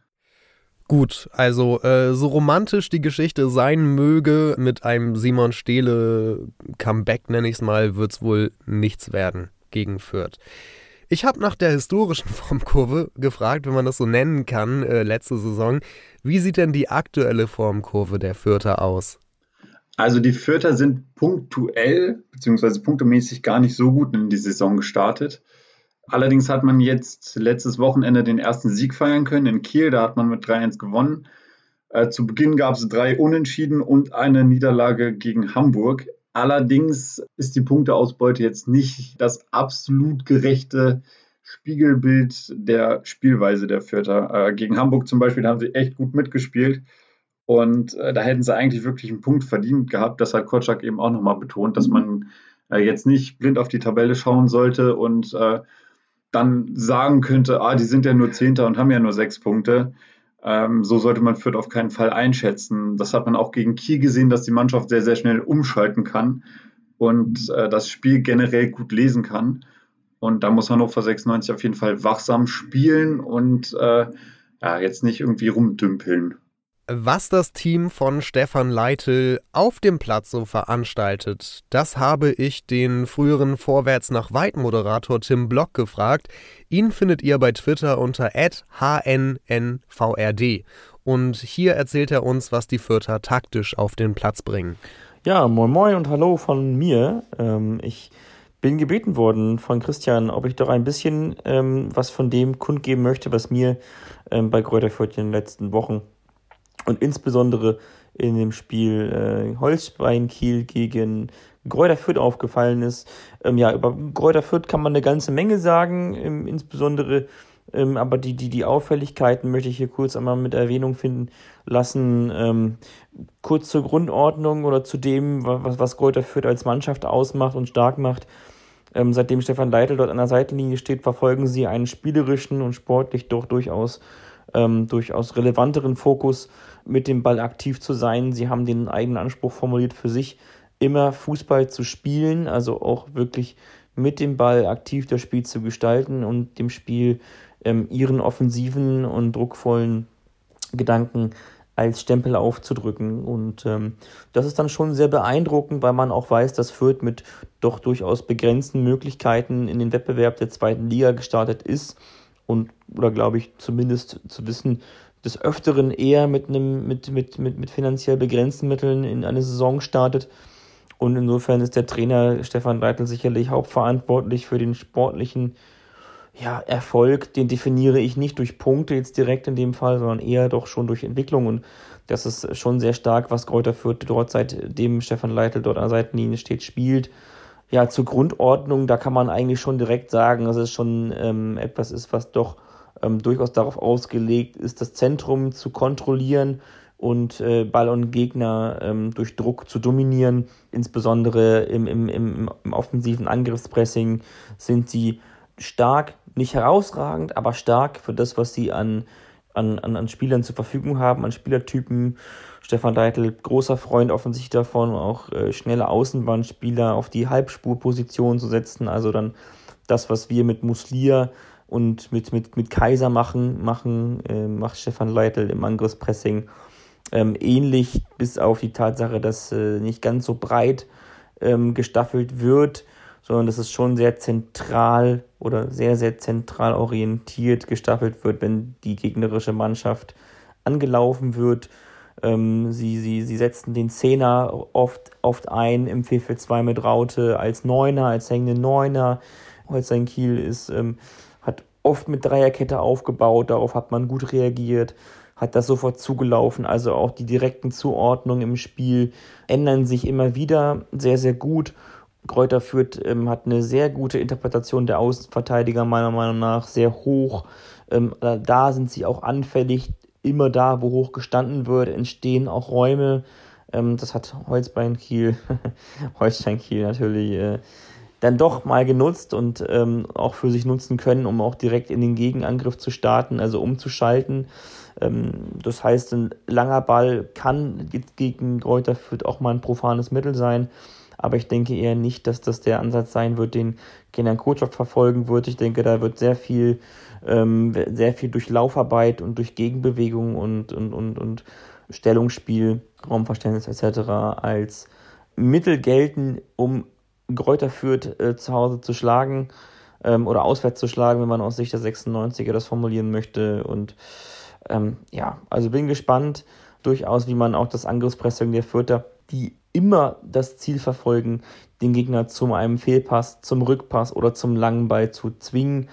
Gut, also äh, so romantisch die Geschichte sein möge, mit einem Simon Stehle Comeback, nenne ich es mal, wird es wohl nichts werden gegen Fürth. Ich habe nach der historischen Formkurve gefragt, wenn man das so nennen kann, äh, letzte Saison. Wie sieht denn die aktuelle Formkurve der Fürther aus? Also die Fürther sind punktuell bzw. punktemäßig gar nicht so gut in die Saison gestartet. Allerdings hat man jetzt letztes Wochenende den ersten Sieg feiern können in Kiel. Da hat man mit 3-1 gewonnen. Äh, zu Beginn gab es drei Unentschieden und eine Niederlage gegen Hamburg. Allerdings ist die Punkteausbeute jetzt nicht das absolut gerechte Spiegelbild der Spielweise der Vierter. Äh, gegen Hamburg zum Beispiel haben sie echt gut mitgespielt. Und äh, da hätten sie eigentlich wirklich einen Punkt verdient gehabt. Das hat Kotschak eben auch nochmal betont, dass man äh, jetzt nicht blind auf die Tabelle schauen sollte und äh, dann sagen könnte, ah, die sind ja nur Zehnter und haben ja nur sechs Punkte. Ähm, so sollte man Fürth auf keinen Fall einschätzen. Das hat man auch gegen Kiel gesehen, dass die Mannschaft sehr, sehr schnell umschalten kann und äh, das Spiel generell gut lesen kann. Und da muss Hannover 96 auf jeden Fall wachsam spielen und äh, ja, jetzt nicht irgendwie rumdümpeln. Was das Team von Stefan Leitl auf dem Platz so veranstaltet, das habe ich den früheren Vorwärts nach Weit Moderator Tim Block gefragt. Ihn findet ihr bei Twitter unter @hnnvrd und hier erzählt er uns, was die Fürther taktisch auf den Platz bringen. Ja, moin moin und hallo von mir. Ähm, ich bin gebeten worden von Christian, ob ich doch ein bisschen ähm, was von dem kundgeben möchte, was mir ähm, bei Kräuter Fürth in den letzten Wochen und insbesondere in dem Spiel äh, Holstein Kiel gegen Gräuter Fürth aufgefallen ist. Ähm, ja, über Gräuter Fürth kann man eine ganze Menge sagen, ähm, insbesondere ähm, aber die, die, die Auffälligkeiten möchte ich hier kurz einmal mit Erwähnung finden lassen. Ähm, kurz zur Grundordnung oder zu dem, was, was Gräuter Fürth als Mannschaft ausmacht und stark macht. Ähm, seitdem Stefan Leitl dort an der Seitenlinie steht, verfolgen sie einen spielerischen und sportlich doch durchaus, ähm, durchaus relevanteren Fokus mit dem Ball aktiv zu sein. Sie haben den eigenen Anspruch formuliert für sich, immer Fußball zu spielen, also auch wirklich mit dem Ball aktiv das Spiel zu gestalten und dem Spiel ähm, ihren offensiven und druckvollen Gedanken als Stempel aufzudrücken. Und ähm, das ist dann schon sehr beeindruckend, weil man auch weiß, dass Fürth mit doch durchaus begrenzten Möglichkeiten in den Wettbewerb der zweiten Liga gestartet ist. Und, oder glaube ich, zumindest zu wissen, des Öfteren eher mit einem, mit, mit, mit, mit finanziell begrenzten Mitteln in eine Saison startet. Und insofern ist der Trainer Stefan Leitl sicherlich hauptverantwortlich für den sportlichen ja, Erfolg. Den definiere ich nicht durch Punkte jetzt direkt in dem Fall, sondern eher doch schon durch Entwicklung. Und das ist schon sehr stark, was Kräuter Fürth dort seitdem Stefan Leitl dort an der Seitenlinie steht, spielt. Ja, zur Grundordnung, da kann man eigentlich schon direkt sagen, dass es schon ähm, etwas ist, was doch ähm, durchaus darauf ausgelegt ist, das Zentrum zu kontrollieren und äh, Ball und Gegner ähm, durch Druck zu dominieren. Insbesondere im, im, im, im offensiven Angriffspressing sind sie stark, nicht herausragend, aber stark für das, was sie an, an, an, an Spielern zur Verfügung haben, an Spielertypen. Stefan Deitel, großer Freund offensichtlich davon, auch äh, schnelle Außenbahnspieler auf die Halbspurposition zu setzen. Also dann das, was wir mit Muslia und mit, mit, mit Kaiser machen, machen äh, macht Stefan Leitl im Angriffspressing ähm, ähnlich, bis auf die Tatsache, dass äh, nicht ganz so breit ähm, gestaffelt wird, sondern dass es schon sehr zentral oder sehr, sehr zentral orientiert gestaffelt wird, wenn die gegnerische Mannschaft angelaufen wird. Ähm, sie, sie, sie setzen den Zehner oft, oft ein im 4-4-2 mit Raute als Neuner, als hängenden Neuner. Holstein Kiel ist ähm, oft mit Dreierkette aufgebaut, darauf hat man gut reagiert, hat das sofort zugelaufen, also auch die direkten Zuordnungen im Spiel ändern sich immer wieder sehr, sehr gut. Kräuter Fürth ähm, hat eine sehr gute Interpretation der Außenverteidiger, meiner Meinung nach, sehr hoch. Ähm, da sind sie auch anfällig. Immer da, wo hoch gestanden wird, entstehen auch Räume. Ähm, das hat Holzbein Kiel, Holstein Kiel natürlich äh, dann doch mal genutzt und ähm, auch für sich nutzen können, um auch direkt in den Gegenangriff zu starten, also umzuschalten. Ähm, das heißt, ein langer Ball kann gegen Kräuter Fürth auch mal ein profanes Mittel sein, aber ich denke eher nicht, dass das der Ansatz sein wird, den Kenan Kotschok verfolgen wird. Ich denke, da wird sehr viel, ähm, sehr viel durch Laufarbeit und durch Gegenbewegung und, und, und, und Stellungsspiel, Raumverständnis etc. als Mittel gelten, um Kräuter führt, äh, zu Hause zu schlagen. ähm, oder auswärts zu schlagen, wenn man aus Sicht der 96er das formulieren möchte. Und ähm, ja, also bin gespannt durchaus, wie man auch das Angriffspressing der Fürther, die immer das Ziel verfolgen, den Gegner zu einem Fehlpass, zum Rückpass oder zum langen Ball zu zwingen,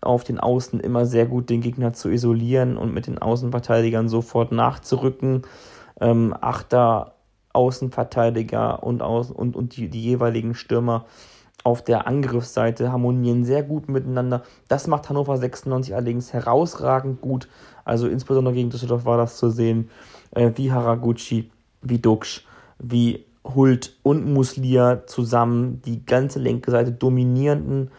auf den Außen immer sehr gut den Gegner zu isolieren und mit den Außenverteidigern sofort nachzurücken. Ähm, Achter, Außenverteidiger und, aus, und, und die, die jeweiligen Stürmer auf der Angriffsseite harmonieren sehr gut miteinander. Das macht Hannover 96 allerdings herausragend gut. Also insbesondere gegen Düsseldorf war das zu sehen, äh, wie Haraguchi, wie Duxch, wie Hult und Muslia zusammen die ganze linke Seite dominierenden.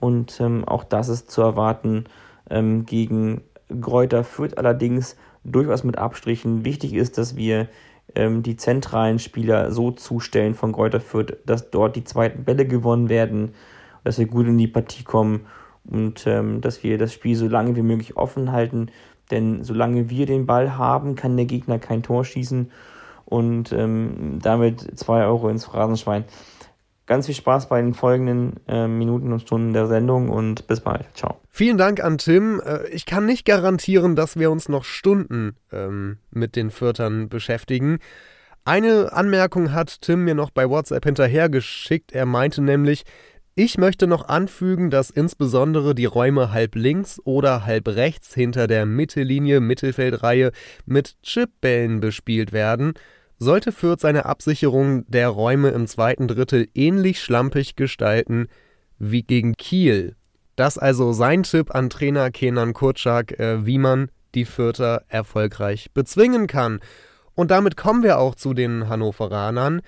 Und ähm, auch das ist zu erwarten ähm, gegen Gräuter führt allerdings durchaus mit Abstrichen. Wichtig ist, dass wir ähm, die zentralen Spieler so zustellen von Kräuter Fürth, dass dort die zweiten Bälle gewonnen werden, dass wir gut in die Partie kommen und ähm, dass wir das Spiel so lange wie möglich offen halten. Denn solange wir den Ball haben, kann der Gegner kein Tor schießen und ähm, damit zwei Euro ins Phrasenschwein. Ganz viel Spaß bei den folgenden äh, Minuten und Stunden der Sendung und bis bald. Ciao. Vielen Dank an Tim. Äh, ich kann nicht garantieren, dass wir uns noch Stunden ähm, mit den Fürtern beschäftigen. Eine Anmerkung hat Tim mir noch bei WhatsApp hinterhergeschickt. Er meinte nämlich, ich möchte noch anfügen, dass insbesondere die Räume halb links oder halb rechts hinter der Mittellinie Mittelfeldreihe mit Chipbällen bespielt werden. Sollte Fürth seine Absicherung der Räume im zweiten Drittel ähnlich schlampig gestalten wie gegen Kiel. Das also sein Tipp an Trainer Kenan Kurczak, äh, wie man die Fürther erfolgreich bezwingen kann. Und damit kommen wir auch zu den Hannoveranern.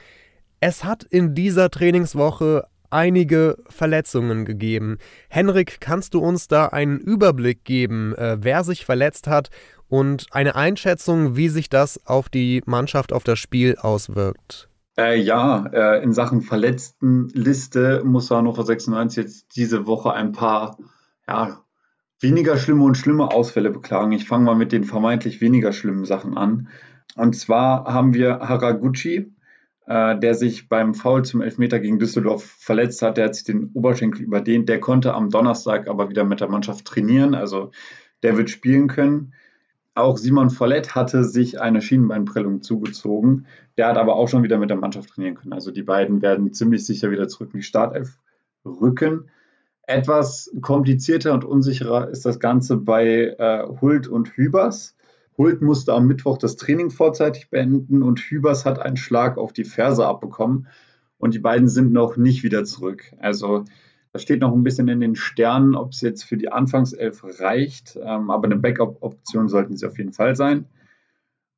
Es hat in dieser Trainingswoche einige Verletzungen gegeben. Henrik, kannst du uns da einen Überblick geben, äh, wer sich verletzt hat und eine Einschätzung, wie sich das auf die Mannschaft, auf das Spiel auswirkt. Äh, ja, äh, in Sachen Verletztenliste muss Hannover 96 jetzt diese Woche ein paar ja, weniger schlimme und schlimme Ausfälle beklagen. Ich fange mal mit den vermeintlich weniger schlimmen Sachen an. Und zwar haben wir Haraguchi, äh, der sich beim Foul zum Elfmeter gegen Düsseldorf verletzt hat. Der hat sich den Oberschenkel überdehnt. Der konnte am Donnerstag aber wieder mit der Mannschaft trainieren. Also der wird spielen können. Auch Simon Follett hatte sich eine Schienenbeinprellung zugezogen. Der hat aber auch schon wieder mit der Mannschaft trainieren können. Also die beiden werden ziemlich sicher wieder zurück in die Startelf rücken. Etwas komplizierter und unsicherer ist das Ganze bei äh, Hult und Hübers. Hult musste am Mittwoch das Training vorzeitig beenden und Hübers hat einen Schlag auf die Ferse abbekommen. Und die beiden sind noch nicht wieder zurück. Also das steht noch ein bisschen in den Sternen, ob es jetzt für die Anfangself reicht, ähm, aber eine Backup-Option sollten sie auf jeden Fall sein.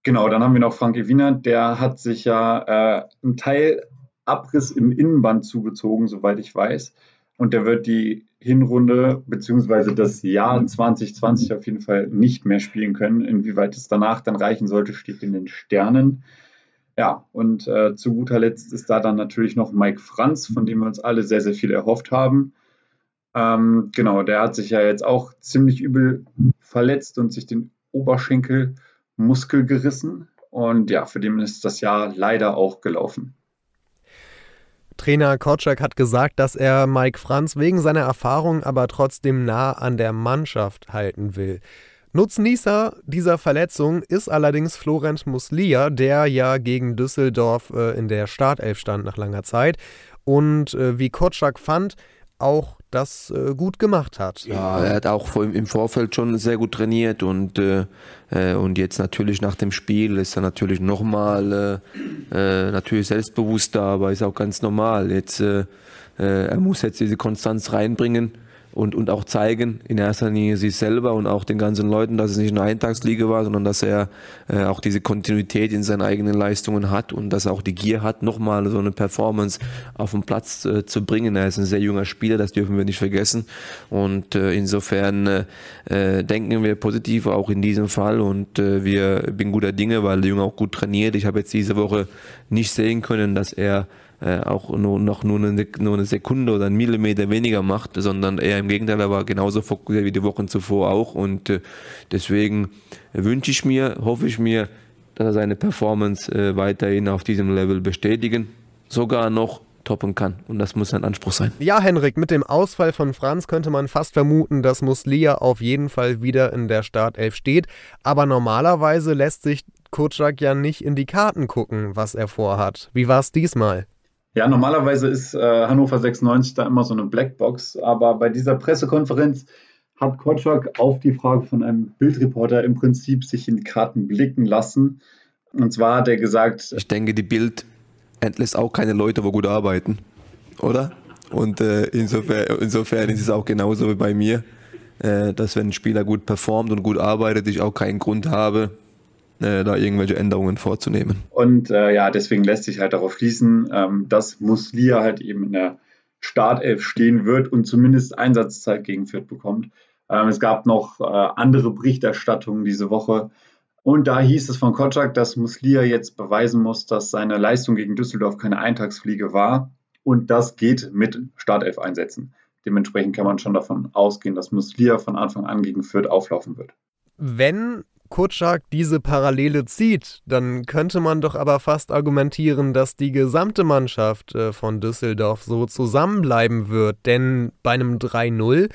Genau, dann haben wir noch Frank Wiener, der hat sich ja äh, einen Teil Abriss im Innenband zugezogen, soweit ich weiß. Und der wird die Hinrunde bzw. das Jahr 2020 auf jeden Fall nicht mehr spielen können. Inwieweit es danach dann reichen sollte, steht in den Sternen. Ja, und äh, zu guter Letzt ist da dann natürlich noch Mike Franz, von dem wir uns alle sehr, sehr viel erhofft haben. Ähm, genau, der hat sich ja jetzt auch ziemlich übel verletzt und sich den Oberschenkelmuskel gerissen. Und ja, für den ist das Jahr leider auch gelaufen. Trainer Kotschak hat gesagt, dass er Mike Franz wegen seiner Erfahrung aber trotzdem nah an der Mannschaft halten will. Nutznießer dieser Verletzung ist allerdings Florent Muslia, der ja gegen Düsseldorf äh, in der Startelf stand nach langer Zeit und äh, wie Kotschak fand, auch das äh, gut gemacht hat. Ja, er hat auch im Vorfeld schon sehr gut trainiert und, äh, äh, und jetzt natürlich nach dem Spiel ist er natürlich nochmal äh, natürlich selbstbewusster, aber ist auch ganz normal. Jetzt, er muss jetzt diese Konstanz reinbringen und, und auch zeigen, in erster Linie sich selber und auch den ganzen Leuten, dass es nicht eine Eintagsliga war, sondern dass er äh, auch diese Kontinuität in seinen eigenen Leistungen hat und dass er auch die Gier hat, nochmal so eine Performance auf den Platz äh, zu bringen. Er ist ein sehr junger Spieler, das dürfen wir nicht vergessen. Und äh, insofern äh, äh denken wir positiv auch in diesem Fall und äh, wir bin guter Dinge, weil der Junge auch gut trainiert. Ich habe jetzt diese Woche nicht sehen können, dass er äh, auch nur, noch nur eine, nur eine Sekunde oder einen Millimeter weniger macht, sondern eher im Gegenteil, er war genauso fokussiert wie die Wochen zuvor auch. Und äh, deswegen wünsche ich mir, hoffe ich mir, dass er seine Performance äh, weiterhin auf diesem Level bestätigen, sogar noch toppen kann. Und das muss ein Anspruch sein. Ja, Henrik, mit dem Ausfall von Franz könnte man fast vermuten, dass Muslia auf jeden Fall wieder in der Startelf steht. Aber normalerweise lässt sich Kutschak ja nicht in die Karten gucken, was er vorhat. Wie war es diesmal? Ja, normalerweise ist äh, Hannover 96 da immer so eine Blackbox, aber bei dieser Pressekonferenz hat Kotschak auf die Frage von einem Bildreporter im Prinzip sich in die Karten blicken lassen. Und zwar hat er gesagt: Ich denke, die Bild entlässt auch keine Leute, wo gut arbeiten, oder? Und äh, insofern, insofern ist es auch genauso wie bei mir, äh, dass wenn ein Spieler gut performt und gut arbeitet, ich auch keinen Grund habe, äh, da irgendwelche Änderungen vorzunehmen. Und äh, ja, deswegen lässt sich halt darauf schließen, ähm, dass Muslia halt eben in der Startelf stehen wird und zumindest Einsatzzeit gegen Fürth bekommt. Ähm, es gab noch äh, andere Berichterstattungen diese Woche. Und da hieß es von Kotschak, dass Muslia jetzt beweisen muss, dass seine Leistung gegen Düsseldorf keine Eintagsfliege war. Und das geht mit Startelf-Einsätzen. Dementsprechend kann man schon davon ausgehen, dass Muslia von Anfang an gegen Fürth auflaufen wird. Wenn Kutschak diese Parallele zieht, dann könnte man doch aber fast argumentieren, dass die gesamte Mannschaft äh, von Düsseldorf so zusammenbleiben wird. Denn bei einem 3-0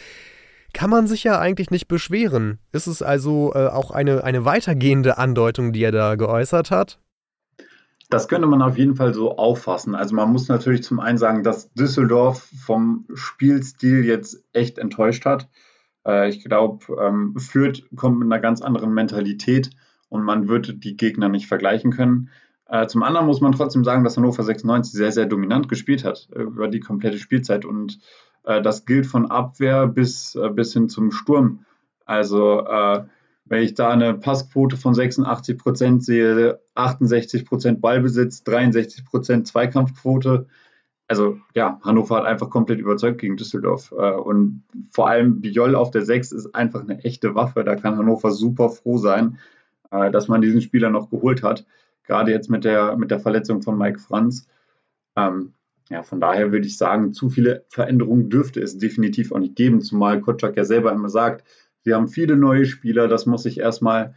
kann man sich ja eigentlich nicht beschweren. Ist es also äh, auch eine, eine weitergehende Andeutung, die er da geäußert hat? Das könnte man auf jeden Fall so auffassen. Also man muss natürlich zum einen sagen, dass Düsseldorf vom Spielstil jetzt echt enttäuscht hat. Äh, ich glaube, ähm, Fürth kommt mit einer ganz anderen Mentalität und man wird die Gegner nicht vergleichen können. Äh, zum anderen muss man trotzdem sagen, dass Hannover 96 sehr, sehr dominant gespielt hat äh, über die komplette Spielzeit und das gilt von Abwehr bis, bis hin zum Sturm. Also wenn ich da eine Passquote von 86 Prozent sehe, 68 Prozent Ballbesitz, 63 Prozent Zweikampfquote, also ja, Hannover hat einfach komplett überzeugt gegen Düsseldorf. Äh, und vor allem Biol auf der 6 ist einfach eine echte Waffe. Da kann Hannover super froh sein, äh, dass man diesen Spieler noch geholt hat. Gerade jetzt mit der, mit der Verletzung von Mike Franz. Ähm, ja, von daher würde ich sagen, zu viele Veränderungen dürfte es definitiv auch nicht geben, zumal Kotschak ja selber immer sagt, sie haben viele neue Spieler, das muss sich erstmal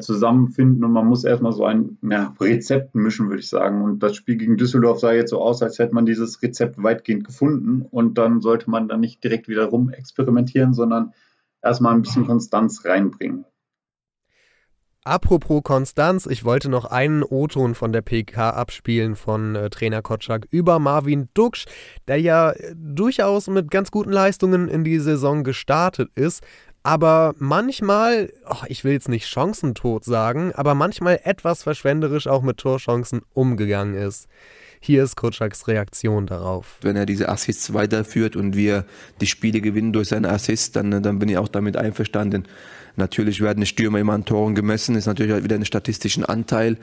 zusammenfinden und man muss erstmal so ein ja, Rezept mischen, würde ich sagen. Und das Spiel gegen Düsseldorf sah jetzt so aus, als hätte man dieses Rezept weitgehend gefunden und dann sollte man dann nicht direkt wieder rum experimentieren, sondern erstmal ein bisschen Konstanz reinbringen. Apropos Konstanz, ich wollte noch einen O-Ton von der PK abspielen von äh, Trainer Kotschak über Marvin Duksch, der ja äh, durchaus mit ganz guten Leistungen in die Saison gestartet ist, aber manchmal, oh, ich will jetzt nicht chancentot sagen, aber manchmal etwas verschwenderisch auch mit Torchancen umgegangen ist. Hier ist Kutschaks Reaktion darauf. Wenn er diese Assists weiterführt und wir die Spiele gewinnen durch seine Assists, dann, dann bin ich auch damit einverstanden. Natürlich werden die Stürmer immer an Toren gemessen, ist natürlich wieder ein statistischen Anteil.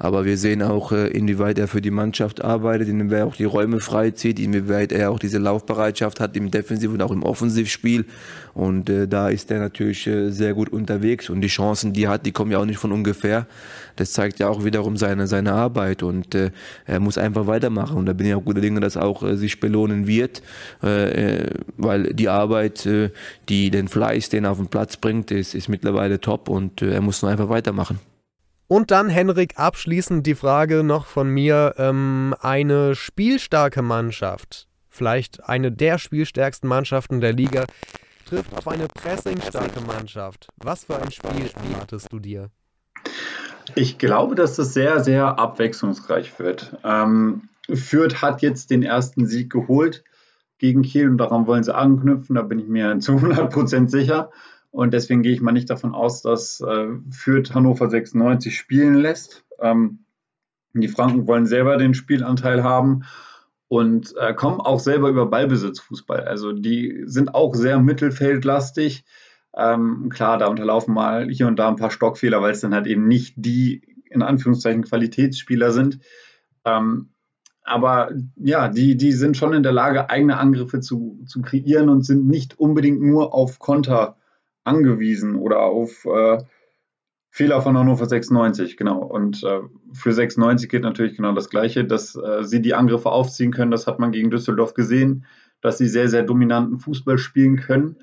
Aber wir sehen auch, äh, inwieweit er für die Mannschaft arbeitet, inwieweit er auch die Räume freizieht, inwieweit er auch diese Laufbereitschaft hat im Defensiv- und auch im Offensivspiel. Und äh, da ist er natürlich äh, sehr gut unterwegs. Und die Chancen, die er hat, die kommen ja auch nicht von ungefähr. Das zeigt ja auch wiederum seine, seine Arbeit. Und er muss einfach weitermachen. Und da bin ich auch guter Dinge, dass auch sich belohnen wird. Weil die Arbeit, die den Fleiß, den er auf den Platz bringt, ist, ist mittlerweile top. Und äh, er muss nur einfach weitermachen. Und dann, Henrik, abschließend die Frage noch von mir. Ähm, eine spielstarke Mannschaft, vielleicht eine der spielstärksten Mannschaften der Liga, trifft auf eine pressingstarke Mannschaft. Was für ein Spiel erwartest du dir? Ich glaube, dass das sehr, sehr abwechslungsreich wird. Ähm, Fürth hat jetzt den ersten Sieg geholt gegen Kiel und daran wollen sie anknüpfen, da bin ich mir zu 100% sicher. Und deswegen gehe ich mal nicht davon aus, dass äh, Fürth Hannover 96 spielen lässt. Ähm, die Franken wollen selber den Spielanteil haben und äh, kommen auch selber über Ballbesitzfußball. Also die sind auch sehr mittelfeldlastig. Ähm, klar, da unterlaufen mal hier und da ein paar Stockfehler, weil es dann halt eben nicht die in Anführungszeichen Qualitätsspieler sind. Ähm, aber ja, die, die sind schon in der Lage, eigene Angriffe zu, zu kreieren und sind nicht unbedingt nur auf Konter angewiesen oder auf äh, Fehler von Hannover 96, genau. Und äh, für 96 geht natürlich genau das Gleiche, dass äh, sie die Angriffe aufziehen können. Das hat man gegen Düsseldorf gesehen, dass sie sehr, sehr dominanten Fußball spielen können.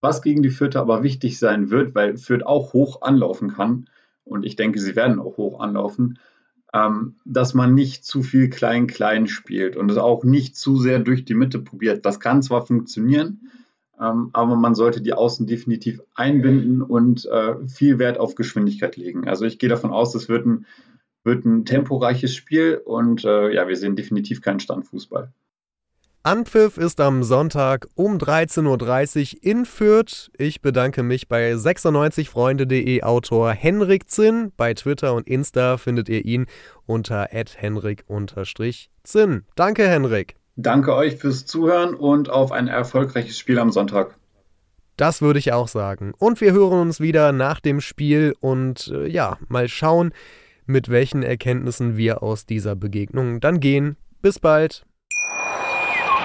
Was gegen die Fürther aber wichtig sein wird, weil Fürth auch hoch anlaufen kann. Und ich denke, sie werden auch hoch anlaufen. Ähm, dass man nicht zu viel Klein-Klein spielt und es auch nicht zu sehr durch die Mitte probiert. Das kann zwar funktionieren, ähm, aber man sollte die Außen definitiv einbinden und äh, viel Wert auf Geschwindigkeit legen. Also ich gehe davon aus, es wird ein, wird ein temporeiches Spiel und äh, ja, wir sehen definitiv keinen Standfußball. Anpfiff ist am Sonntag um 13.30 Uhr in Fürth. Ich bedanke mich bei 96freunde.de Autor Henrik Zinn. Bei Twitter und Insta findet ihr ihn unter henrik-zinn. Danke, Henrik. Danke euch fürs Zuhören und auf ein erfolgreiches Spiel am Sonntag. Das würde ich auch sagen. Und wir hören uns wieder nach dem Spiel und äh, ja, mal schauen, mit welchen Erkenntnissen wir aus dieser Begegnung dann gehen. Bis bald.